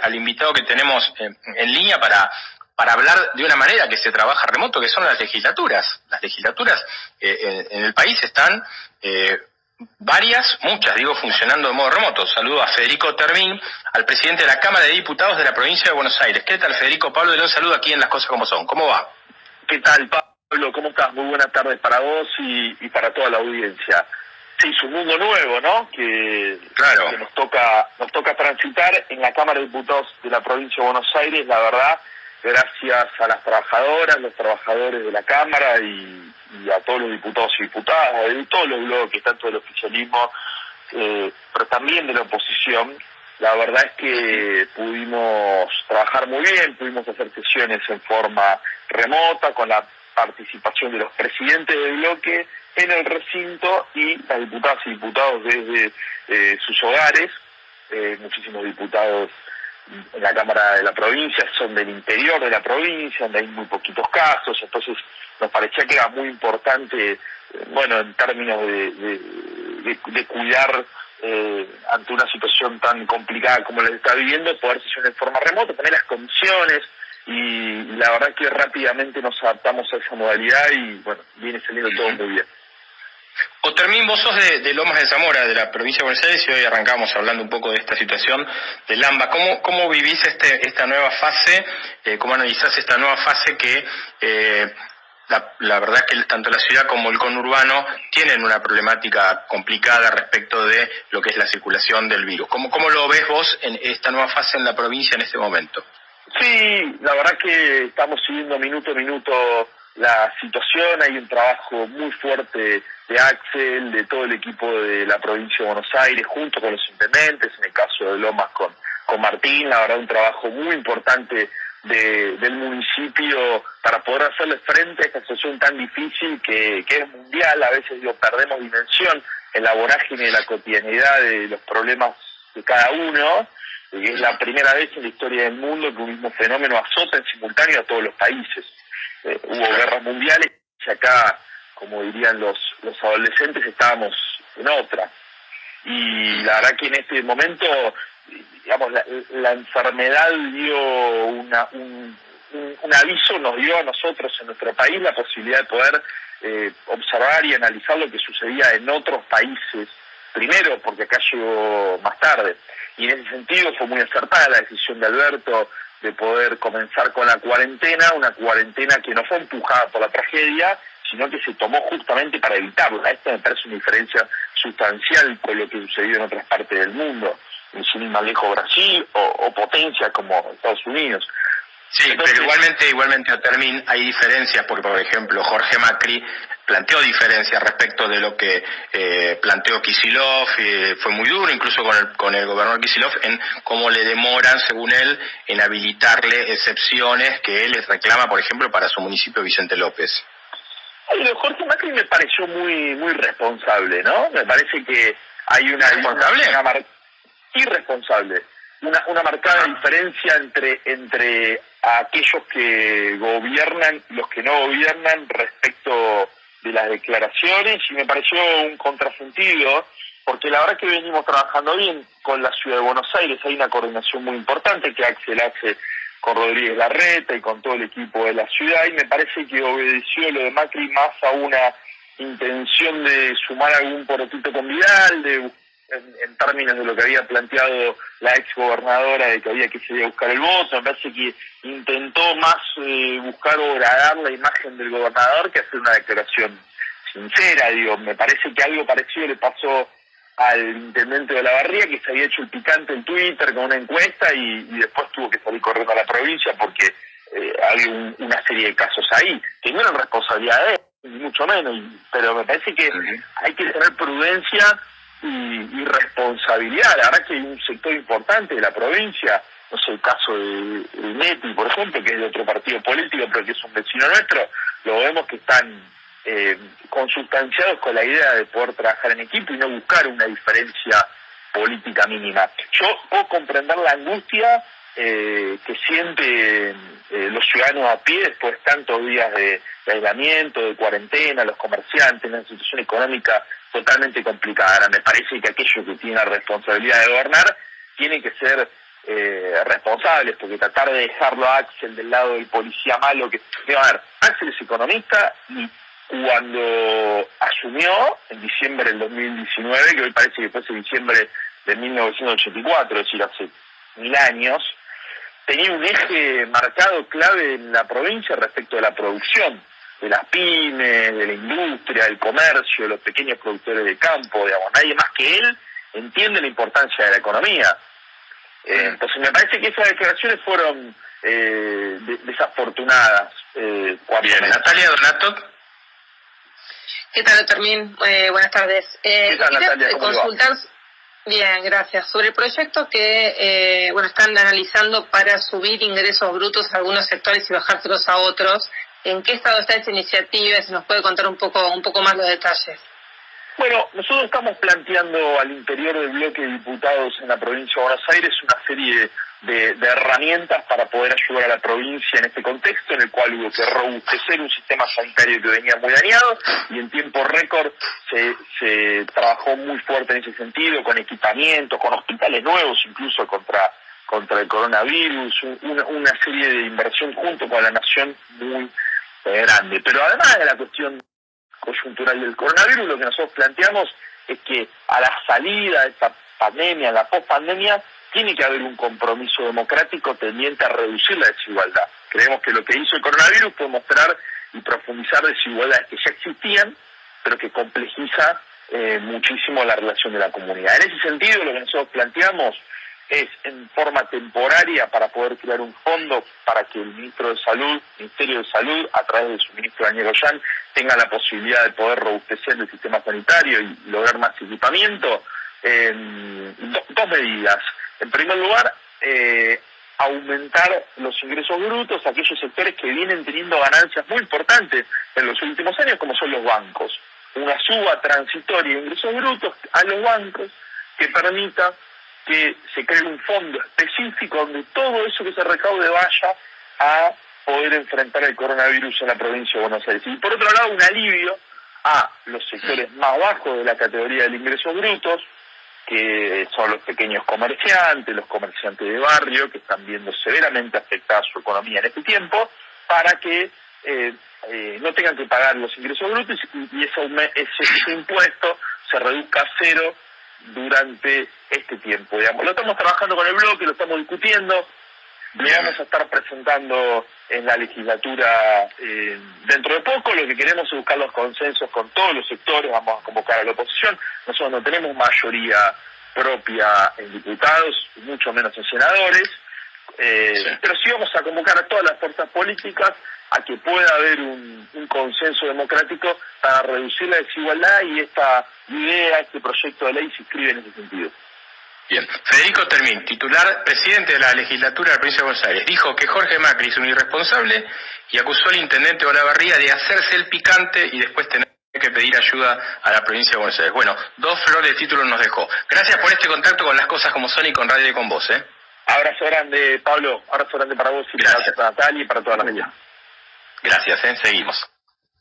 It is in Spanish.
al invitado que tenemos en, en línea para, para hablar de una manera que se trabaja remoto, que son las legislaturas. Las legislaturas eh, en, el país están eh, varias, muchas, digo, funcionando de modo remoto. Saludo a Federico Termín, al presidente de la Cámara de Diputados de la provincia de Buenos Aires. ¿Qué tal, Federico? Pablo de León saludo aquí en Las Cosas Como Son. ¿Cómo va? ¿Qué tal, Pablo? ¿Cómo estás? Muy buenas tardes para vos y para toda la audiencia. Sí, es un mundo nuevo, ¿no? Que, Claro. que nos toca nos toca transitar en la Cámara de Diputados de la provincia de Buenos Aires, la verdad, gracias a las trabajadoras, los trabajadores de la Cámara y, y a todos los diputados y diputadas, de todos los bloques, tanto del oficialismo, eh, pero también de la oposición. La verdad es que pudimos trabajar muy bien, pudimos hacer sesiones en forma remota, con la participación de los presidentes del bloque en el recinto y las diputadas y diputados desde eh, sus hogares. Eh, muchísimos diputados en la Cámara de la provincia son del interior de la provincia, donde hay muy poquitos casos, entonces nos parecía que era muy importante, eh, bueno, en términos de, de, de, de cuidar eh, ante una situación tan complicada como la está viviendo, poder sesionar en forma remota, tener las condiciones, y la verdad que rápidamente nos adaptamos a esa modalidad y bueno, viene saliendo todo muy bien. Otermín, vos sos de, de, Lomas de Zamora, de la provincia de Buenos Aires, y hoy arrancamos hablando un poco de esta situación del AMBA. ¿Cómo, cómo vivís este, esta nueva fase? Eh, ¿Cómo analizás esta nueva fase que eh, la, la, verdad es que tanto la ciudad como el conurbano tienen una problemática complicada respecto de lo que es la circulación del virus? ¿Cómo, cómo lo ves vos en esta nueva fase en la provincia en este momento? Sí, la verdad que estamos siguiendo minuto a minuto la situación, hay un trabajo muy fuerte de Axel, de todo el equipo de la provincia de Buenos Aires, junto con los intendentes, en el caso de Lomas con, con Martín, la verdad un trabajo muy importante de, del municipio para poder hacerle frente a esta situación tan difícil que, que es mundial, a veces digo, perdemos dimensión en la vorágine de la cotidianidad de los problemas de cada uno, y es la primera vez en la historia del mundo que un mismo fenómeno azota en simultáneo a todos los países. Eh, hubo guerras mundiales y acá, como dirían los, los adolescentes, estábamos en otra. Y la verdad que en este momento, digamos, la, la enfermedad dio una, un, un, un, aviso, nos dio a nosotros en nuestro país la posibilidad de poder eh, observar y analizar lo que sucedía en otros países. Primero, porque acá llegó más tarde. Y en ese sentido fue muy acertada la decisión de Alberto de poder comenzar con la cuarentena, una cuarentena que no fue empujada por la tragedia, sino que se tomó justamente para evitarla. Esta me parece una diferencia sustancial con lo que sucedió en otras partes del mundo, sin ir más lejos Brasil o, o potencias como Estados Unidos. Sí, Entonces, pero igualmente, igualmente, Termin, hay diferencias, porque por ejemplo Jorge Macri planteó diferencias respecto de lo que eh, planteó Kisilov, eh, fue muy duro incluso con el, con el gobernador Kisilov en cómo le demoran, según él, en habilitarle excepciones que él les reclama, por ejemplo, para su municipio Vicente López. Jorge Macri me pareció muy muy responsable, ¿no? Me parece que hay una... ¿Responsable? Una, una irresponsable. Una, una marcada diferencia entre, entre aquellos que gobiernan y los que no gobiernan respecto de las declaraciones y me pareció un contrasentido porque la verdad que venimos trabajando bien con la ciudad de Buenos Aires, hay una coordinación muy importante que Axel hace con Rodríguez Larreta y con todo el equipo de la ciudad y me parece que obedeció lo de Macri más a una intención de sumar algún porotito con Vidal, de en, en, términos de lo que había planteado la ex gobernadora de que había que salir a buscar el voto, me parece que intentó más eh, buscar agradar la imagen del gobernador que hacer una declaración sincera, digo, me parece que algo parecido le pasó al intendente de la barría que se había hecho el picante en Twitter con una encuesta y, y después tuvo que salir corriendo a la provincia porque eh, había un, una serie de casos ahí, que no eran responsabilidad de él, mucho menos, pero me parece que hay que tener prudencia y, y, responsabilidad. La verdad que hay un sector importante de la provincia, no sé, el caso de, de Neti, por ejemplo, que es de otro partido político, pero que es un vecino nuestro, lo vemos que están eh, consustanciados con la idea de poder trabajar en equipo y no buscar una diferencia política mínima. Yo puedo comprender la angustia eh, que sienten eh, los ciudadanos a pie después de tantos días de, de, aislamiento, de cuarentena, los comerciantes, una situación económica totalmente complicada. Me parece que aquellos que tienen la responsabilidad de gobernar tienen que ser eh, responsables, porque tratar de dejarlo a Axel del lado del policía malo, que, a ver, Axel es economista y cuando asumió en diciembre del 2019, que hoy parece que fue ese diciembre de 1984, es decir, hace mil años, tenía un eje marcado clave en la provincia respecto de la producción, de las pymes, de la industria, del comercio, los pequeños productores de campo, digamos, nadie más que él entiende la importancia de la economía. Eh, entonces me parece que esas declaraciones fueron eh, desafortunadas. Eh, Bien, Natalia Donato. ¿Qué tal, Termín? Eh, buenas tardes. Eh, ¿Qué Natalia? consultar, bien, gracias. Sobre el proyecto que eh, bueno están analizando para subir ingresos brutos a algunos sectores y bajárselos a otros. ¿En qué estado está esa iniciativa? Si nos puede contar un poco un poco más los detalles. Bueno, nosotros estamos planteando al interior del bloque de diputados en la provincia de Buenos Aires una serie de, herramientas para poder ayudar a la provincia en este contexto en el cual hubo que robustecer un sistema sanitario que venía muy dañado y en tiempo récord se, trabajó muy fuerte en ese sentido, con equipamiento, con hospitales nuevos incluso contra, contra el coronavirus, una, una serie de inversión junto con la nación muy grande. Pero además de la cuestión coyuntural del coronavirus, lo que nosotros planteamos es que a la salida de esta pandemia, la post-pandemia, tiene que haber un compromiso democrático tendiente a reducir la desigualdad. Creemos que lo que hizo el coronavirus fue mostrar y profundizar desigualdades que ya existían, pero que complejiza eh, muchísimo la relación de la comunidad. En ese sentido, lo que nosotros planteamos es en forma temporaria para poder crear un fondo para que el ministro de Salud, Ministerio de Salud, a través de su ministro Daniel Ollán, tenga la posibilidad de poder robustecer el sistema sanitario y lograr más equipamiento. dos medidas. En primer lugar, eh, aumentar los ingresos brutos a aquellos sectores que vienen teniendo ganancias muy importantes en los últimos años, como son los bancos. Una suba transitoria de ingresos brutos a los bancos que permita que se cree un fondo específico donde todo eso que se recaude vaya a poder enfrentar el coronavirus en la provincia de Buenos Aires. Y por otro lado, un alivio a los sectores más bajos de la categoría del ingreso brutos, que son los pequeños comerciantes, los comerciantes de barrio, que están viendo severamente afectada su economía en este tiempo, para que eh, eh, no tengan que pagar los ingresos brutos y, ese, ese impuesto se reduzca a cero durante este tiempo. Digamos. Lo estamos trabajando con el bloque, lo estamos discutiendo, lo vamos a estar presentando en la legislatura eh, dentro de poco. Lo que queremos es buscar los consensos con todos los sectores, vamos a convocar a la oposición. Nosotros no tenemos mayoría propia en diputados, mucho menos en senadores, eh, pero sí vamos a convocar a todas las fuerzas políticas a que pueda haber un, consenso democrático para reducir la desigualdad y esta idea, este proyecto de ley se inscribe en ese sentido. Bien. Federico Termín, titular presidente de la legislatura de la provincia de Buenos Aires, dijo que Jorge Macri es un irresponsable y acusó al intendente Olavarría de hacerse el picante y después tener que pedir ayuda a la provincia de Buenos Aires. Bueno, dos flores de títulos nos dejó. Gracias por este contacto con las cosas como son y con Radio y con vos. ¿eh? Abrazo grande, Pablo. Abrazo grande para vos y para Natalia y para toda la media. Gracias, ¿eh? seguimos.